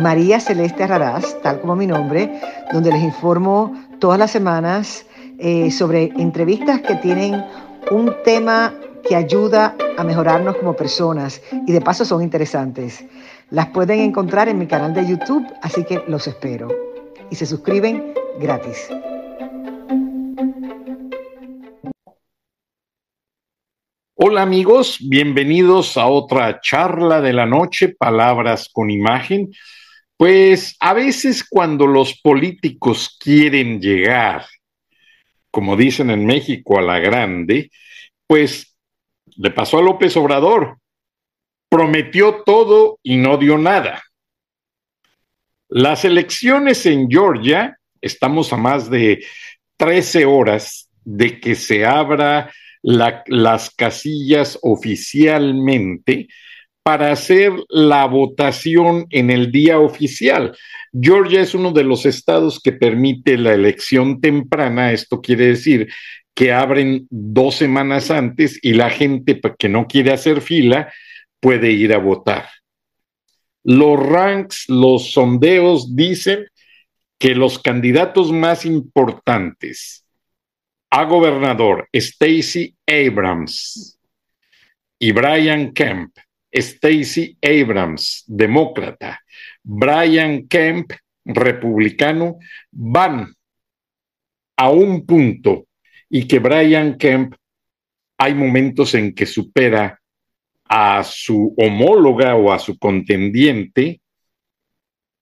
María Celeste Raraz, tal como mi nombre, donde les informo todas las semanas eh, sobre entrevistas que tienen un tema que ayuda a mejorarnos como personas y de paso son interesantes. Las pueden encontrar en mi canal de YouTube, así que los espero. Y se suscriben gratis. Hola amigos, bienvenidos a otra charla de la noche, palabras con imagen. Pues a veces cuando los políticos quieren llegar, como dicen en México, a la grande, pues le pasó a López Obrador. Prometió todo y no dio nada. Las elecciones en Georgia, estamos a más de 13 horas de que se abra las casillas oficialmente para hacer la votación en el día oficial. Georgia es uno de los estados que permite la elección temprana, esto quiere decir que abren dos semanas antes y la gente que no quiere hacer fila puede ir a votar. Los ranks, los sondeos dicen que los candidatos más importantes a gobernador Stacey Abrams y Brian Kemp, Stacey Abrams, demócrata, Brian Kemp, republicano, van a un punto y que Brian Kemp hay momentos en que supera a su homóloga o a su contendiente,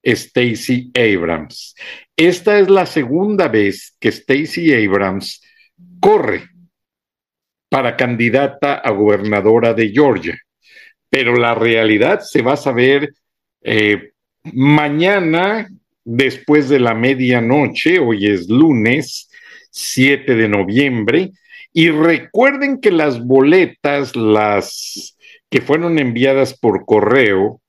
Stacey Abrams. Esta es la segunda vez que Stacey Abrams corre para candidata a gobernadora de Georgia, pero la realidad se va a saber eh, mañana después de la medianoche, hoy es lunes 7 de noviembre, y recuerden que las boletas, las que fueron enviadas por correo,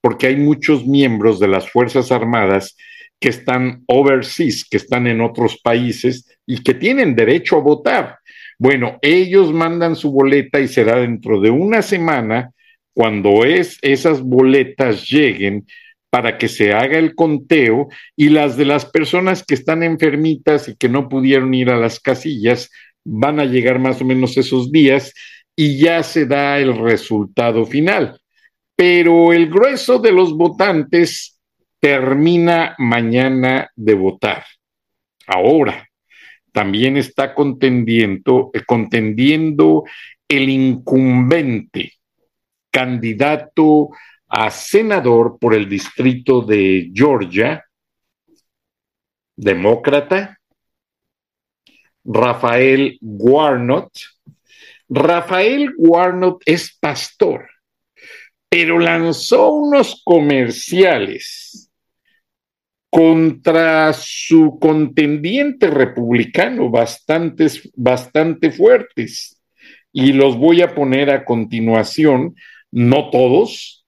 porque hay muchos miembros de las Fuerzas Armadas que están overseas, que están en otros países y que tienen derecho a votar. Bueno, ellos mandan su boleta y será dentro de una semana cuando es, esas boletas lleguen para que se haga el conteo y las de las personas que están enfermitas y que no pudieron ir a las casillas van a llegar más o menos esos días y ya se da el resultado final. Pero el grueso de los votantes termina mañana de votar. Ahora, también está contendiendo, contendiendo el incumbente candidato a senador por el distrito de Georgia, demócrata, Rafael Warnot. Rafael Warnot es pastor, pero lanzó unos comerciales contra su contendiente republicano bastante fuertes. Y los voy a poner a continuación, no todos,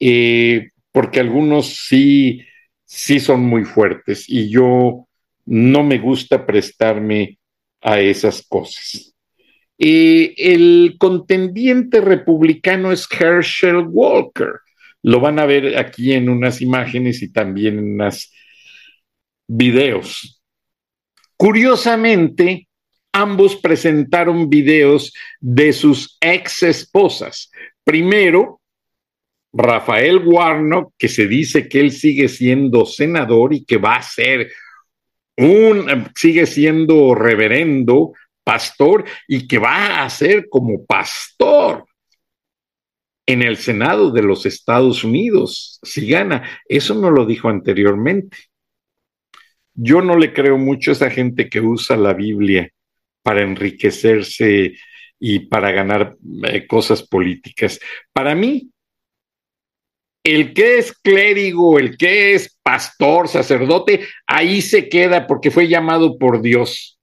eh, porque algunos sí, sí son muy fuertes y yo no me gusta prestarme a esas cosas. Eh, el contendiente republicano es Herschel Walker. Lo van a ver aquí en unas imágenes y también en unas videos. Curiosamente, ambos presentaron videos de sus ex esposas. Primero, Rafael Warnock, que se dice que él sigue siendo senador y que va a ser un, sigue siendo reverendo, pastor y que va a ser como pastor en el Senado de los Estados Unidos, si gana. Eso no lo dijo anteriormente. Yo no le creo mucho a esa gente que usa la Biblia para enriquecerse y para ganar eh, cosas políticas. Para mí, el que es clérigo, el que es pastor, sacerdote, ahí se queda porque fue llamado por Dios.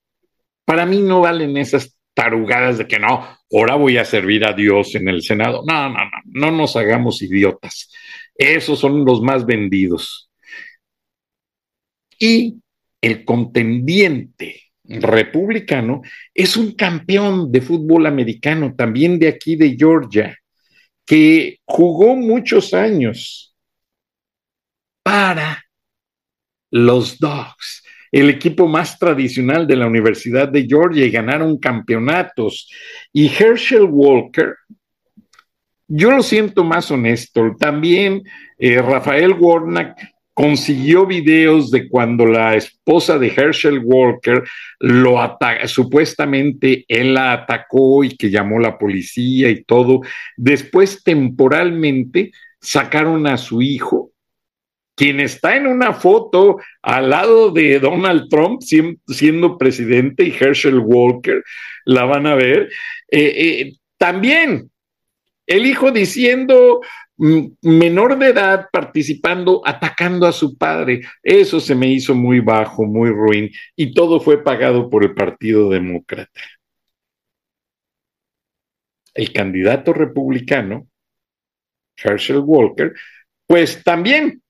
Para mí no valen esas tarugadas de que no, ahora voy a servir a Dios en el Senado. No, no, no, no nos hagamos idiotas. Esos son los más vendidos. Y el contendiente republicano es un campeón de fútbol americano, también de aquí de Georgia, que jugó muchos años para los Dogs, el equipo más tradicional de la Universidad de Georgia, y ganaron campeonatos. Y Herschel Walker, yo lo siento más honesto, también eh, Rafael Warnack consiguió videos de cuando la esposa de Herschel Walker lo supuestamente él la atacó y que llamó la policía y todo. Después, temporalmente, sacaron a su hijo, quien está en una foto al lado de Donald Trump siendo presidente y Herschel Walker, la van a ver. Eh, eh, también el hijo diciendo, menor de edad participando, atacando a su padre. Eso se me hizo muy bajo, muy ruin, y todo fue pagado por el Partido Demócrata. El candidato republicano, Herschel Walker, pues también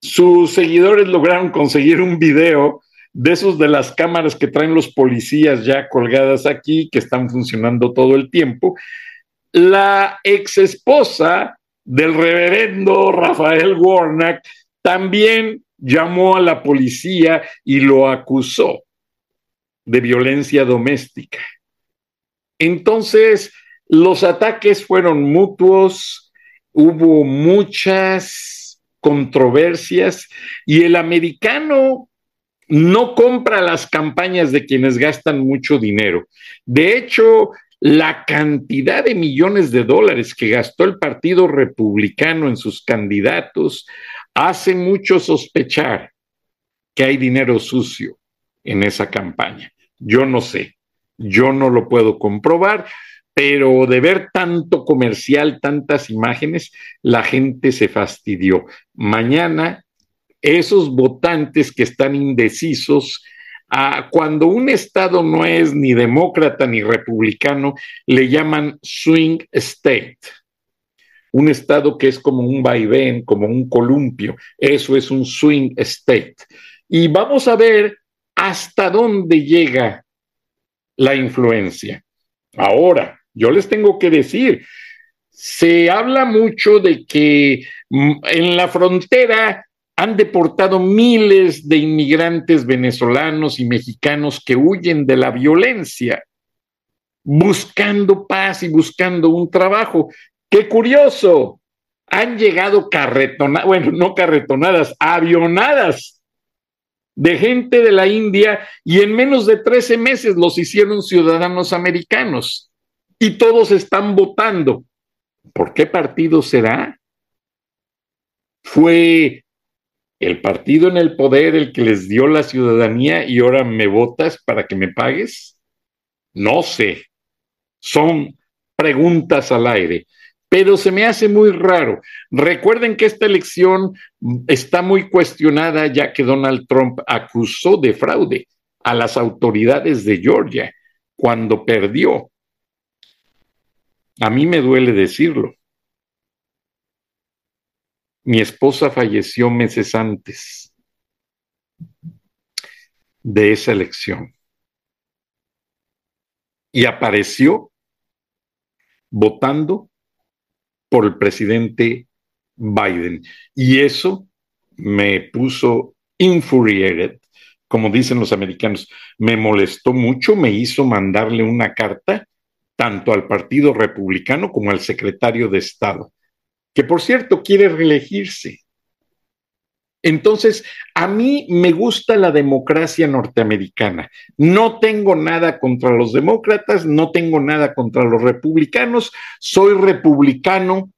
sus seguidores lograron conseguir un video de esos de las cámaras que traen los policías ya colgadas aquí, que están funcionando todo el tiempo. La ex esposa del reverendo Rafael Warnack también llamó a la policía y lo acusó de violencia doméstica. Entonces, los ataques fueron mutuos, hubo muchas controversias y el americano no compra las campañas de quienes gastan mucho dinero. De hecho, la cantidad de millones de dólares que gastó el Partido Republicano en sus candidatos hace mucho sospechar que hay dinero sucio en esa campaña. Yo no sé, yo no lo puedo comprobar, pero de ver tanto comercial, tantas imágenes, la gente se fastidió. Mañana, esos votantes que están indecisos, cuando un Estado no es ni demócrata ni republicano, le llaman swing state. Un Estado que es como un vaivén, como un columpio. Eso es un swing state. Y vamos a ver hasta dónde llega la influencia. Ahora, yo les tengo que decir, se habla mucho de que mm, en la frontera han deportado miles de inmigrantes venezolanos y mexicanos que huyen de la violencia, buscando paz y buscando un trabajo. Qué curioso, han llegado carretonadas, bueno, no carretonadas, avionadas de gente de la India y en menos de 13 meses los hicieron ciudadanos americanos y todos están votando. ¿Por qué partido será? ¿Fue el partido en el poder, el que les dio la ciudadanía y ahora me votas para que me pagues? No sé. Son preguntas al aire, pero se me hace muy raro. Recuerden que esta elección está muy cuestionada ya que Donald Trump acusó de fraude a las autoridades de Georgia cuando perdió. A mí me duele decirlo, mi esposa falleció meses antes de esa elección y apareció votando por el presidente Biden. Y eso me puso infuriated, como dicen los americanos. Me molestó mucho, me hizo mandarle una carta tanto al Partido Republicano como al secretario de Estado que por cierto quiere reelegirse. Entonces, a mí me gusta la democracia norteamericana. No tengo nada contra los demócratas, no tengo nada contra los republicanos. Soy republicano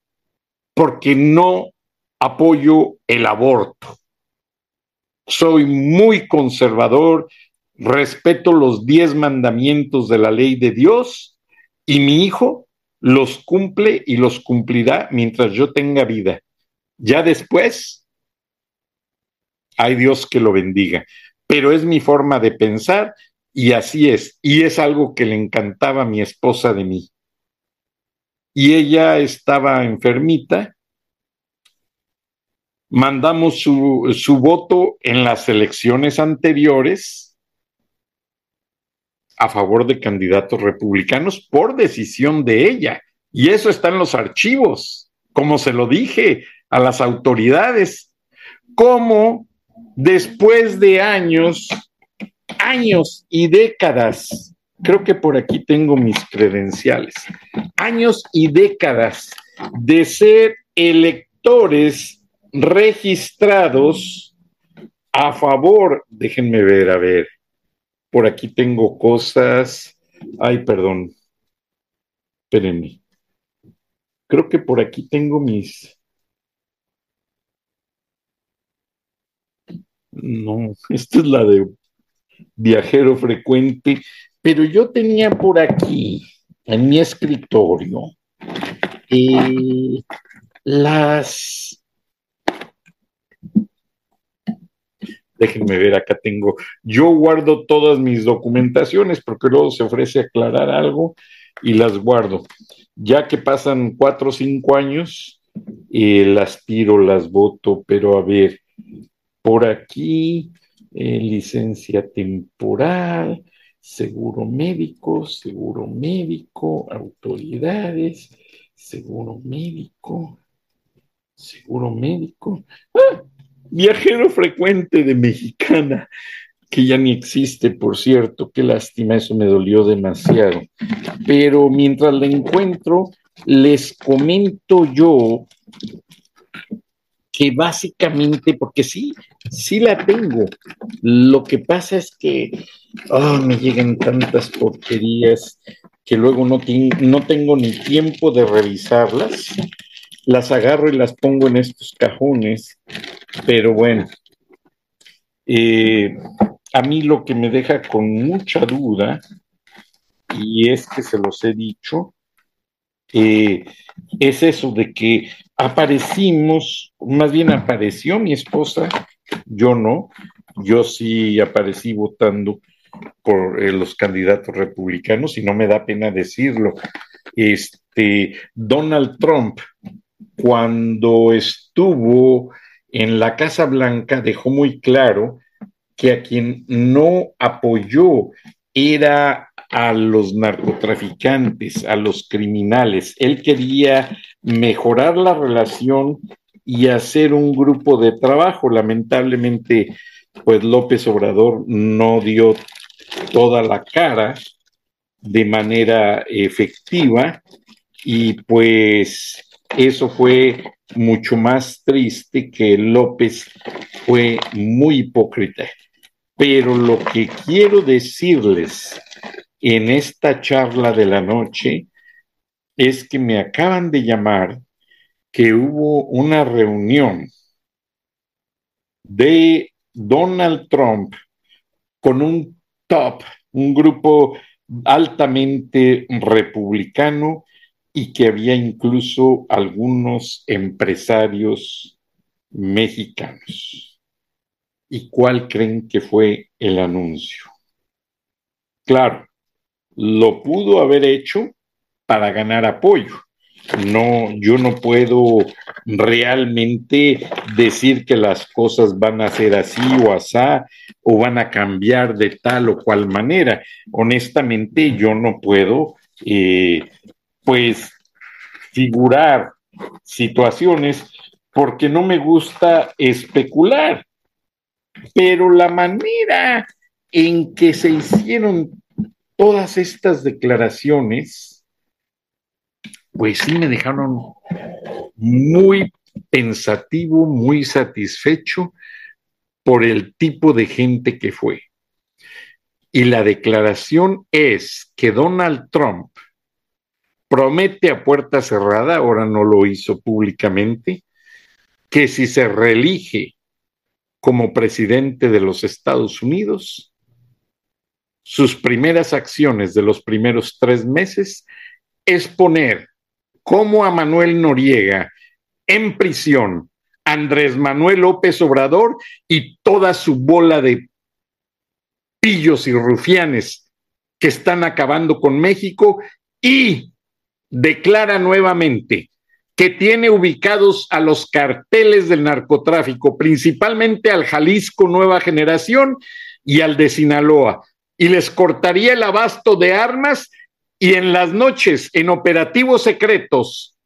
porque no apoyo el aborto. Soy muy conservador, respeto los diez mandamientos de la ley de Dios y mi hijo los cumple y los cumplirá mientras yo tenga vida. Ya después, hay Dios que lo bendiga, pero es mi forma de pensar y así es, y es algo que le encantaba a mi esposa de mí. Y ella estaba enfermita, mandamos su, su voto en las elecciones anteriores a favor de candidatos republicanos por decisión de ella. Y eso está en los archivos, como se lo dije a las autoridades, como después de años, años y décadas, creo que por aquí tengo mis credenciales, años y décadas de ser electores registrados a favor, déjenme ver, a ver, por aquí tengo cosas, ay, perdón, espérenme, creo que por aquí tengo mis, no, esta es la de viajero frecuente, pero yo tenía por aquí, en mi escritorio, eh, las... Déjenme ver, acá tengo, yo guardo todas mis documentaciones porque luego se ofrece aclarar algo y las guardo. Ya que pasan cuatro o cinco años, eh, las tiro, las voto, pero a ver, por aquí, eh, licencia temporal, seguro médico, seguro médico, autoridades, seguro médico, seguro médico. ¡Ah! Viajero frecuente de mexicana, que ya ni existe, por cierto, qué lástima, eso me dolió demasiado. Pero mientras la encuentro, les comento yo que básicamente, porque sí, sí la tengo. Lo que pasa es que oh, me llegan tantas porquerías que luego no, no tengo ni tiempo de revisarlas. Las agarro y las pongo en estos cajones, pero bueno, eh, a mí lo que me deja con mucha duda, y es que se los he dicho, eh, es eso de que aparecimos, más bien apareció mi esposa, yo no, yo sí aparecí votando por eh, los candidatos republicanos y no me da pena decirlo. Este, Donald Trump, cuando estuvo en la Casa Blanca, dejó muy claro que a quien no apoyó era a los narcotraficantes, a los criminales. Él quería mejorar la relación y hacer un grupo de trabajo. Lamentablemente, pues López Obrador no dio toda la cara de manera efectiva y pues eso fue mucho más triste que López fue muy hipócrita. Pero lo que quiero decirles en esta charla de la noche es que me acaban de llamar que hubo una reunión de Donald Trump con un top, un grupo altamente republicano y que había incluso algunos empresarios mexicanos. ¿Y cuál creen que fue el anuncio? Claro, lo pudo haber hecho para ganar apoyo. No, yo no puedo realmente decir que las cosas van a ser así o asá o van a cambiar de tal o cual manera. Honestamente, yo no puedo, eh, pues, figurar situaciones porque no me gusta especular. Pero la manera en que se hicieron todas estas declaraciones, pues sí me dejaron muy pensativo, muy satisfecho por el tipo de gente que fue. Y la declaración es que Donald Trump promete a puerta cerrada, ahora no lo hizo públicamente, que si se reelige como presidente de los Estados Unidos, sus primeras acciones de los primeros tres meses es poner como a Manuel Noriega en prisión Andrés Manuel López Obrador y toda su bola de pillos y rufianes que están acabando con México y declara nuevamente que tiene ubicados a los carteles del narcotráfico, principalmente al Jalisco Nueva Generación y al de Sinaloa, y les cortaría el abasto de armas y en las noches, en operativos secretos,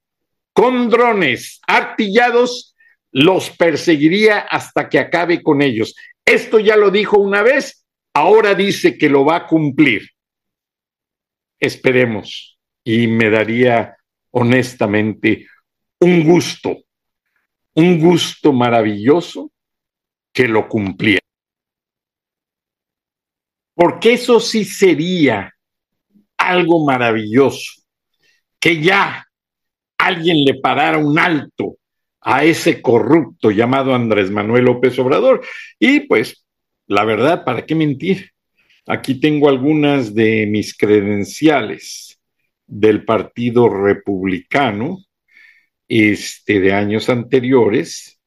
con drones artillados, los perseguiría hasta que acabe con ellos. Esto ya lo dijo una vez, ahora dice que lo va a cumplir. Esperemos. Y me daría honestamente un gusto, un gusto maravilloso que lo cumpliera. Porque eso sí sería algo maravilloso, que ya alguien le parara un alto a ese corrupto llamado Andrés Manuel López Obrador. Y pues, la verdad, ¿para qué mentir? Aquí tengo algunas de mis credenciales del Partido Republicano este, de años anteriores.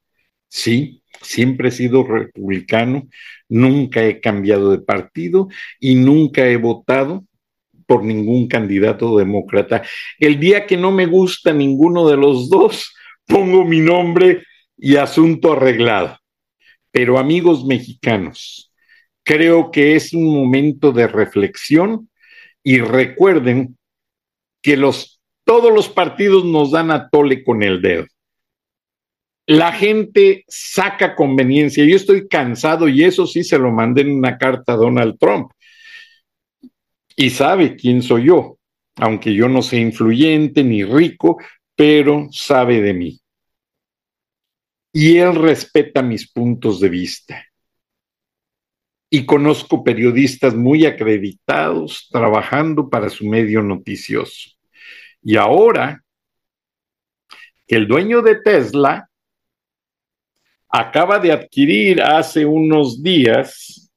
Sí, siempre he sido republicano, nunca he cambiado de partido y nunca he votado por ningún candidato demócrata. El día que no me gusta ninguno de los dos, pongo mi nombre y asunto arreglado. Pero amigos mexicanos, creo que es un momento de reflexión y recuerden que los, todos los partidos nos dan a tole con el dedo. La gente saca conveniencia. Yo estoy cansado y eso sí se lo mandé en una carta a Donald Trump. Y sabe quién soy yo, aunque yo no sea influyente ni rico, pero sabe de mí. Y él respeta mis puntos de vista. Y conozco periodistas muy acreditados trabajando para su medio noticioso. Y ahora el dueño de Tesla acaba de adquirir hace unos días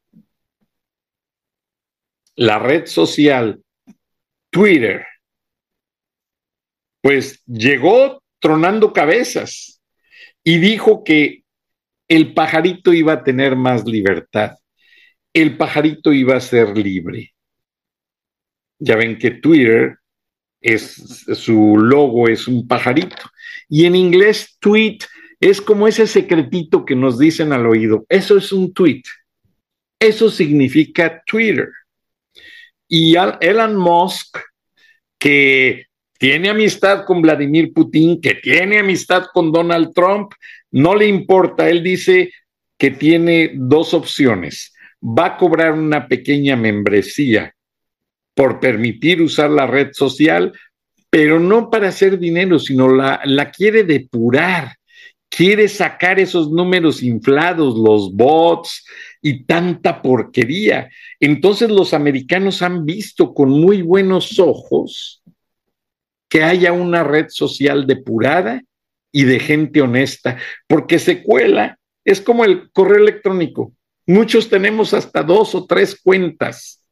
la red social Twitter, pues llegó tronando cabezas y dijo que el pajarito iba a tener más libertad, el pajarito iba a ser libre. Ya ven que Twitter es su logo es un pajarito y en inglés tweet es como ese secretito que nos dicen al oído, eso es un tweet. Eso significa Twitter. Y Elon Musk, que tiene amistad con Vladimir Putin, que tiene amistad con Donald Trump, no le importa. Él dice que tiene dos opciones. Va a cobrar una pequeña membresía por permitir usar la red social, pero no para hacer dinero, sino la, la quiere depurar, quiere sacar esos números inflados, los bots y tanta porquería. Entonces los americanos han visto con muy buenos ojos que haya una red social depurada y de gente honesta, porque se cuela, es como el correo electrónico. Muchos tenemos hasta dos o tres cuentas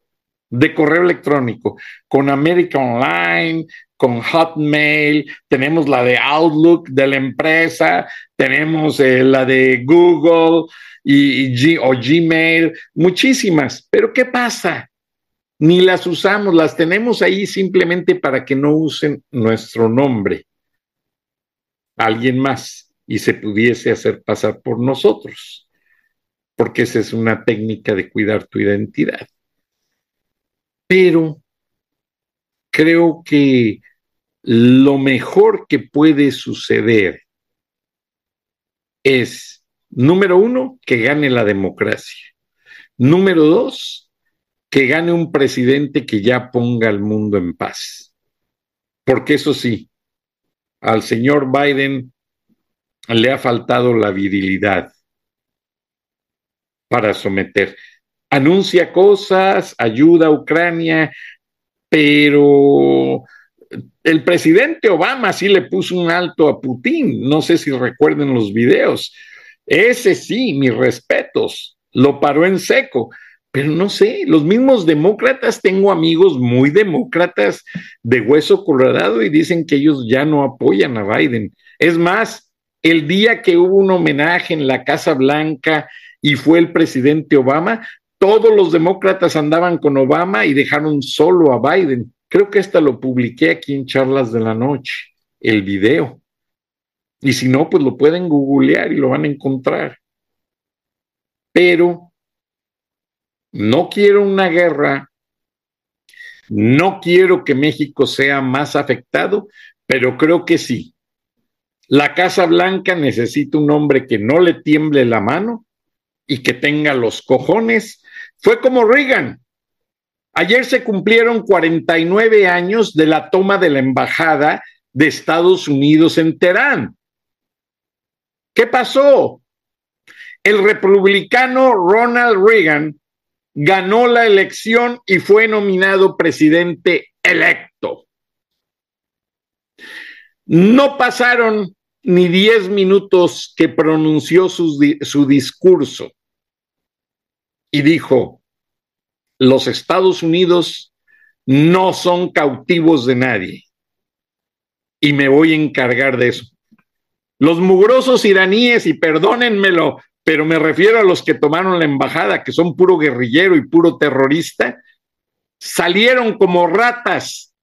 de correo electrónico, con América Online, con Hotmail, tenemos la de Outlook de la empresa, tenemos eh, la de Google y, o Gmail, muchísimas. Pero ¿qué pasa? ni las usamos, las tenemos ahí simplemente para que no usen nuestro nombre, alguien más, y se pudiese hacer pasar por nosotros, porque esa es una técnica de cuidar tu identidad. Pero creo que lo mejor que puede suceder es, número uno, que gane la democracia. Número dos, que gane un presidente que ya ponga al mundo en paz. Porque eso sí, al señor Biden le ha faltado la virilidad para someter. Anuncia cosas, ayuda a Ucrania, pero el presidente Obama sí le puso un alto a Putin. No sé si recuerden los videos. Ese sí, mis respetos, lo paró en seco pero no sé, los mismos demócratas, tengo amigos muy demócratas de hueso colorado y dicen que ellos ya no apoyan a Biden. Es más, el día que hubo un homenaje en la Casa Blanca y fue el presidente Obama, todos los demócratas andaban con Obama y dejaron solo a Biden. Creo que hasta lo publiqué aquí en Charlas de la Noche, el video. Y si no, pues lo pueden googlear y lo van a encontrar. Pero no quiero una guerra, no quiero que México sea más afectado, pero creo que sí. La Casa Blanca necesita un hombre que no le tiemble la mano y que tenga los cojones. Fue como Reagan. Ayer se cumplieron 49 años de la toma de la embajada de Estados Unidos en Teherán. ¿Qué pasó? El republicano Ronald Reagan ganó la elección y fue nominado presidente electo. No pasaron ni diez minutos que pronunció su, su, discurso y dijo, los Estados Unidos no son cautivos de nadie y me voy a encargar de eso. Los mugrosos iraníes, y perdónenmelo, pero me refiero a los que tomaron la embajada, que son puro guerrillero y puro terrorista, salieron como ratas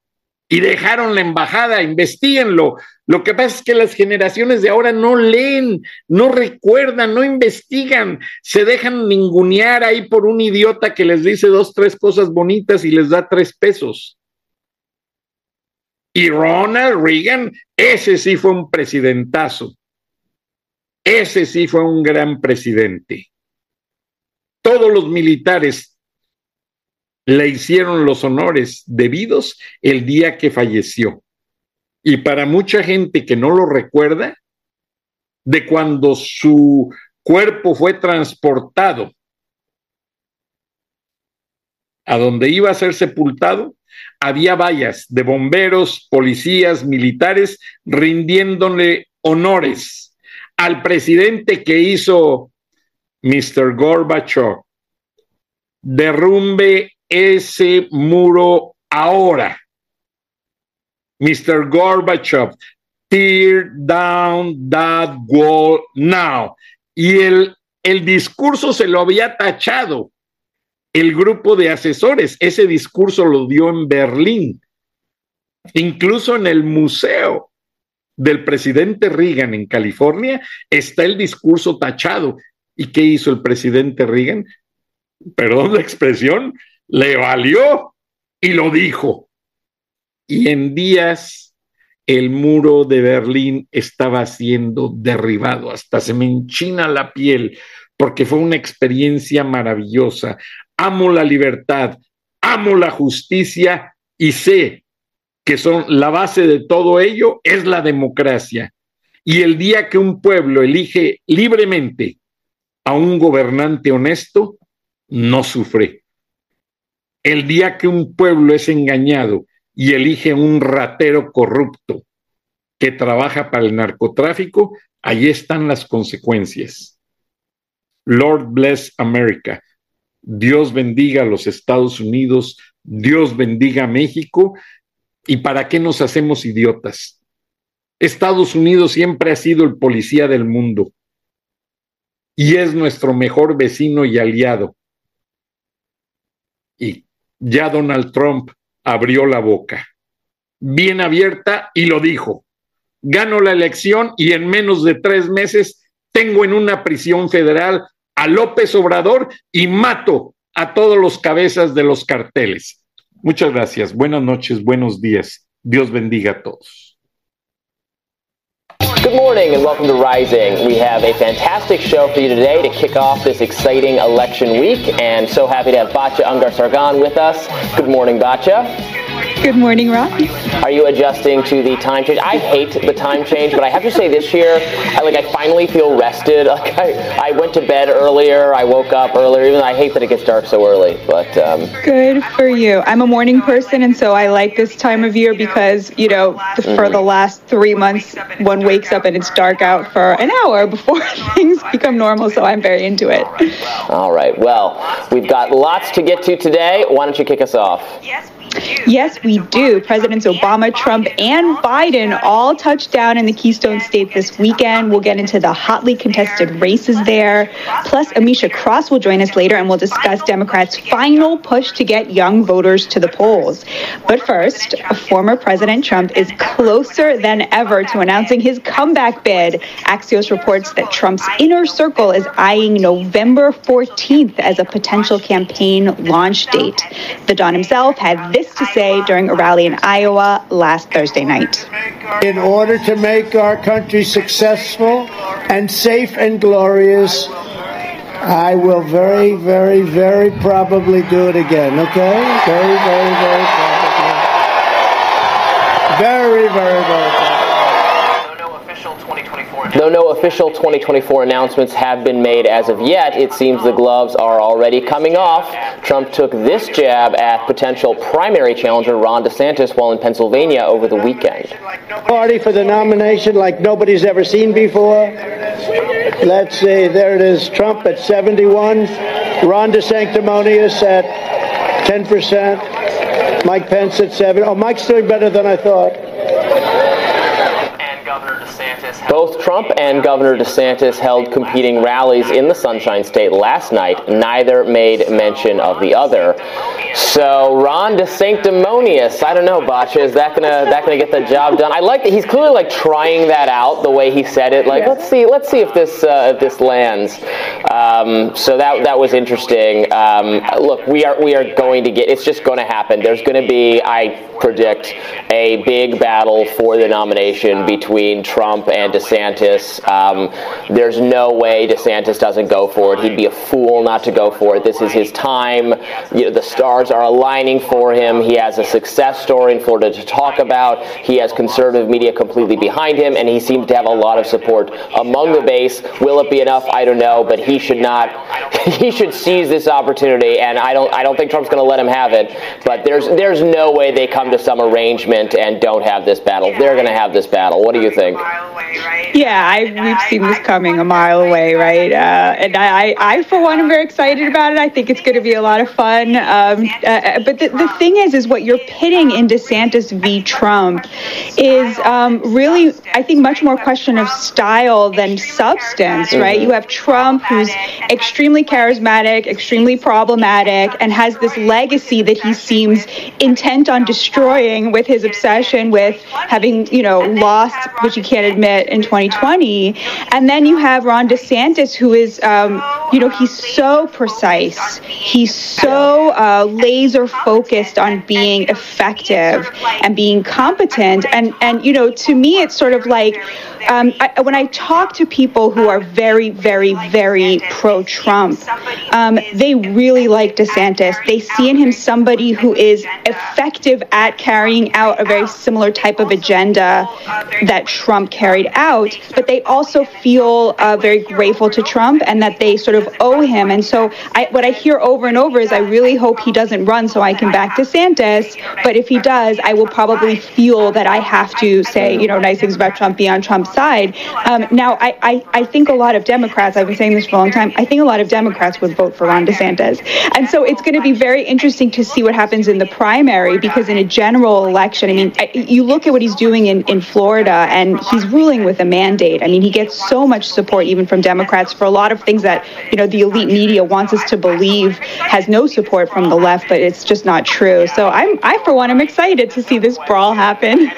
y dejaron la embajada, investiguenlo. Lo que pasa es que las generaciones de ahora no leen, no recuerdan, no investigan, se dejan ningunear ahí por un idiota que les dice dos, tres cosas bonitas y les da tres pesos. Y Ronald Reagan, ese sí fue un presidentazo. Ese sí fue un gran presidente. Todos los militares le hicieron los honores debidos el día que falleció. Y para mucha gente que no lo recuerda, de cuando su cuerpo fue transportado a donde iba a ser sepultado, había vallas de bomberos, policías, militares rindiéndole honores al presidente que hizo Mr. Gorbachev. Derrumbe ese muro ahora. Mr. Gorbachev, tear down that wall now. Y el, el discurso se lo había tachado el grupo de asesores. Ese discurso lo dio en Berlín. Incluso en el museo del presidente Reagan en California está el discurso tachado. ¿Y qué hizo el presidente Reagan? Perdón la expresión, le valió y lo dijo. Y en días el muro de Berlín estaba siendo derribado, hasta se me enchina la piel, porque fue una experiencia maravillosa amo la libertad, amo la justicia y sé que son la base de todo ello es la democracia. Y el día que un pueblo elige libremente a un gobernante honesto, no sufre. El día que un pueblo es engañado y elige un ratero corrupto que trabaja para el narcotráfico, ahí están las consecuencias. Lord bless America. Dios bendiga a los Estados Unidos, Dios bendiga a México. ¿Y para qué nos hacemos idiotas? Estados Unidos siempre ha sido el policía del mundo y es nuestro mejor vecino y aliado. Y ya Donald Trump abrió la boca, bien abierta, y lo dijo. Gano la elección y en menos de tres meses tengo en una prisión federal a López Obrador y mato a todos los cabezas de los carteles. Muchas gracias. Buenas noches, buenos días. Dios bendiga a todos. Good morning and welcome to Rising. We have a fantastic show for you today to kick off this exciting election week, and so happy to have Batya Ungar Sargon with us. Good morning, Batya. Good morning, Rob. Are you adjusting to the time change? I hate the time change, but I have to say this year, I like I finally feel rested. Like I, I went to bed earlier, I woke up earlier. Even I hate that it gets dark so early, but um, good for you. I'm a morning person, and so I like this time of year because you know for mm-hmm. the last three months, one wakes up and it's dark out for an hour before things become normal. So I'm very into it. All right. Well, we've got lots to get to today. Why don't you kick us off? Yes. Yes, we do. Presidents Obama, Trump, and Biden all touched down in the Keystone State this weekend. We'll get into the hotly contested races there. Plus, Amisha Cross will join us later and we'll discuss Democrats' final push to get young voters to the polls. But first, former President Trump is closer than ever to announcing his comeback bid. Axios reports that Trump's inner circle is eyeing November 14th as a potential campaign launch date. The Don himself had this to say during a rally in Iowa last Thursday night. In order to make our country successful and safe and glorious, I will very, very, very probably do it again, okay? Very, very, very probably. Very, very, very probably. Though no official 2024 announcements have been made as of yet, it seems the gloves are already coming off. Trump took this jab at potential primary challenger Ron DeSantis while in Pennsylvania over the weekend. Party for the nomination like nobody's ever seen before. Let's see, there it is. Trump at 71, Ron DeSanctimonious at 10%, Mike Pence at 7. Oh, Mike's doing better than I thought. Both Trump and Governor DeSantis held competing rallies in the Sunshine State last night. Neither made mention of the other. So Ron DeSanctimonious, I don't know, Bacha, is that gonna that gonna get the job done? I like that he's clearly like trying that out the way he said it. Like let's see let's see if this uh, if this lands. Um, so that that was interesting. Um, look, we are we are going to get. It's just going to happen. There's going to be I predict a big battle for the nomination between Trump and DeSantis. Um, there's no way DeSantis doesn't go for it. He'd be a fool not to go for it. This is his time. You know, the stars are aligning for him. He has a success story in Florida to talk about. He has conservative media completely behind him, and he seems to have a lot of support among the base. Will it be enough? I don't know, but he should not. He should seize this opportunity, and I don't. I don't think Trump's going to let him have it. But there's there's no way they come to some arrangement and don't have this battle. They're going to have this battle. What do you think? Yeah, I, we've seen this coming a mile away, right? Uh, and I, I, for one, am very excited about it. I think it's going to be a lot of fun. Um, uh, but the, the thing is, is what you're pitting in DeSantis v. Trump is um, really, I think, much more question of style than substance, right? You have Trump, who's extremely charismatic, extremely problematic, and has this legacy that he seems intent on destroying with his obsession with having, you know, lost, which he can't admit, in 2020. And then you have Ron DeSantis, who is, um, you know, he's so precise. He's so uh, laser focused on being effective and being competent. And, and, you know, to me, it's sort of like, um, I, when I talk to people who are very, very, very pro Trump, um, they really like DeSantis. They see in him somebody who is effective at carrying out a very similar type of agenda that Trump carried out, but they also feel uh, very grateful to Trump and that they sort of owe him. And so, I, what I hear over and over is, I really hope he doesn't run so I can back DeSantis. But if he does, I will probably feel that I have to say, you know, nice things about Trump, be on Trump's side. Um, now, I, I, I think a lot of Democrats, I've been saying this for a long time, I think a lot of Democrats would vote for Ron DeSantis. And so it's going to be very interesting to see what happens in the primary because in a general election, I mean, you look at what he's doing in, in Florida and he's ruling with a mandate. I mean, he gets so much support even from Democrats for a lot of things that, you know, the elite media wants us to believe has no support from the left, but it's just not true. So I'm, I, for one, am excited to see this brawl happen.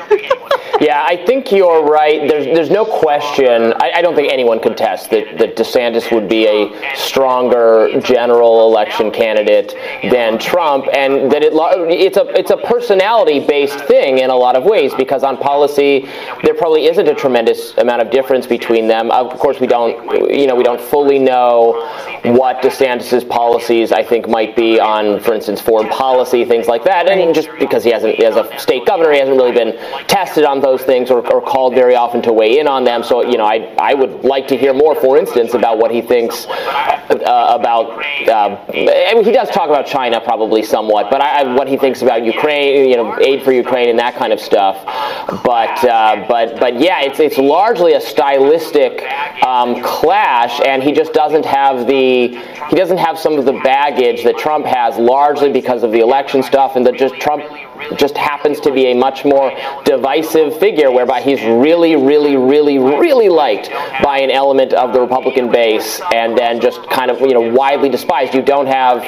yeah, I think you're right. There's, there's no question. I, I don't think anyone contests that, that DeSantis would be a stronger general election candidate than Trump, and that it, it's a it's a personality based thing in a lot of ways because on policy there probably isn't a tremendous amount of difference between them. Of course, we don't you know we don't fully know what DeSantis's policies I think might be on, for instance, foreign policy things like that, and just because he hasn't as a state governor he hasn't really been tested on those things or, or called very often to weigh in on them. So you know I I would like to hear more, for instance, about what he thinks uh, about. Uh, I mean, he does talk about China probably somewhat, but I, I, what he thinks about Ukraine, you know, aid for Ukraine and that kind of stuff. But uh, but but yeah, it's it's largely a stylistic um, clash, and he just doesn't have the he doesn't have some of the baggage that Trump has, largely because of the election stuff and that just Trump just happens to be a much more divisive figure, whereby he's really, really, really, really liked by an element of the Republican base, and then just kind of you know widely despised. You don't have,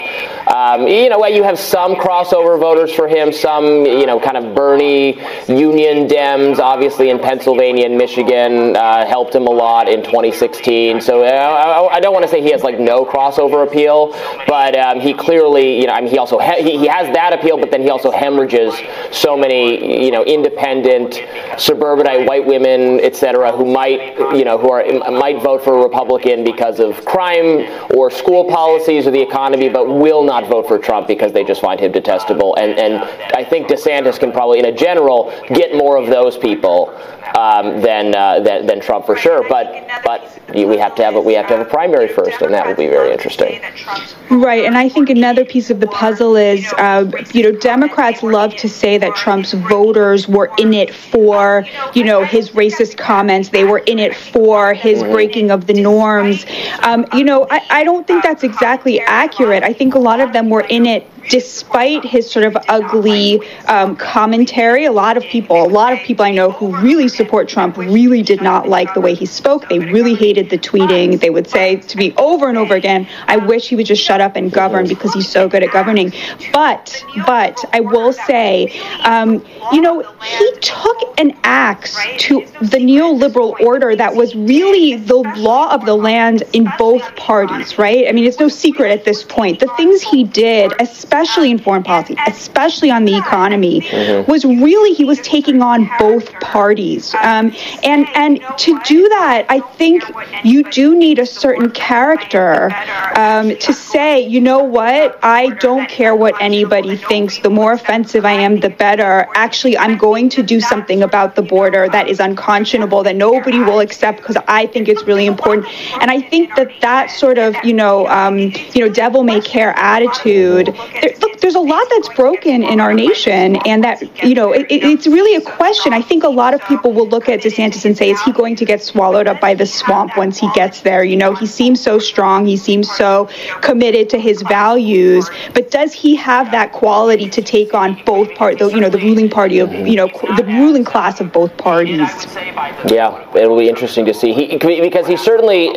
um, you know, you have some crossover voters for him, some you know kind of Bernie Union Dems, obviously in Pennsylvania and Michigan, uh, helped him a lot in 2016. So uh, I don't want to say he has like no crossover appeal, but um, he clearly, you know, I mean, he also he, he has that appeal, but then he also hemorrhages so many, you know, independent suburbanite white women, et cetera, who might, you know, who are might vote for a Republican because of crime or school policies or the economy, but will not vote for Trump because they just find him detestable. And and I think DeSantis can probably, in a general, get more of those people um, than, uh, than than Trump for sure. But but we have to have a, we have to have a primary first, and that will be very interesting. Right, and I think another piece of the puzzle is, uh, you know, Democrats love to say that Trump's voters were in it for, you know, his racist comments. They were in it for his mm-hmm. breaking of the norms. Um, you know, I, I don't think that's exactly accurate. I think a lot of them were in it despite his sort of ugly um, commentary, a lot of people, a lot of people I know who really support Trump really did not like the way he spoke. They really hated the tweeting. They would say to me over and over again, I wish he would just shut up and govern because he's so good at governing. But, but I will say, um, you know, he took an axe to the neoliberal order that was really the law of the land in both parties, right? I mean, it's no secret at this point. The things he did, especially especially in foreign policy, especially on the economy, mm-hmm. was really he was taking on both parties. Um, and and to do that, I think you do need a certain character um, to say, you know what, I don't care what anybody thinks. The more offensive I am, the better. Actually, I'm going to do something about the border that is unconscionable, that nobody will accept because I think it's really important. And I think that that sort of, you know, um, you know, devil may care attitude look, there's a lot that's broken in our nation, and that you know, it, it's really a question. I think a lot of people will look at DeSantis and say, is he going to get swallowed up by the swamp once he gets there? You know, he seems so strong, he seems so committed to his values, but does he have that quality to take on both part, the you know, the ruling party of you know, the ruling class of both parties? Yeah, it'll be interesting to see. He because he certainly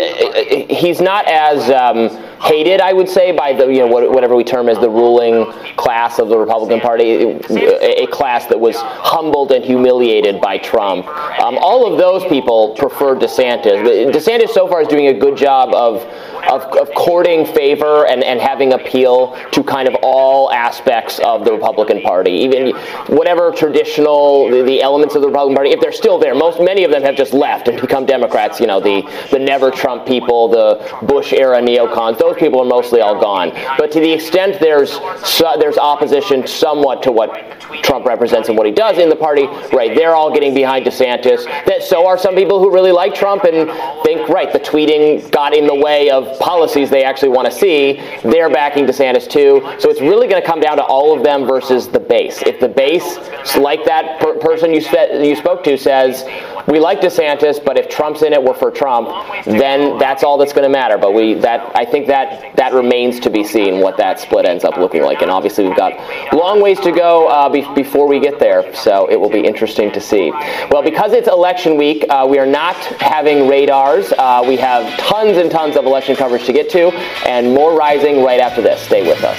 he's not as um, hated, I would say, by the you know whatever we term as the ruling class of the Republican Party, a class that was humbled and humiliated by Trump. Um, all of those people prefer DeSantis. DeSantis so far is doing a good job of of, of courting favor and, and having appeal to kind of all aspects of the Republican Party, even whatever traditional the, the, elements of the Republican Party, if they're still there. Most many of them have just left and become Democrats. You know, the the never Trump people, the Bush era neocons. Those people are mostly all gone. But to the extent there's there's opposition somewhat to what Trump represents and what he does in the party, right? They're all getting behind DeSantis. That so are some people who really like Trump and think, right, the tweeting got in the way of policies they actually want to see. They're backing DeSantis too. So it's really going to come down to all of them versus the base. If the base, like that per- person you, spe- you spoke to, says, we like DeSantis, but if Trump's in it, we're for Trump, then that's all that's going to matter. But we that I think that that remains to be seen what that split ends up looking like. And obviously, we've got long ways to go uh, be- before we get there. So it will be interesting to see. Well, because it's election week, uh, we are not having radars. Uh, we have tons and tons of election coverage to get to, and more rising right after this. Stay with us.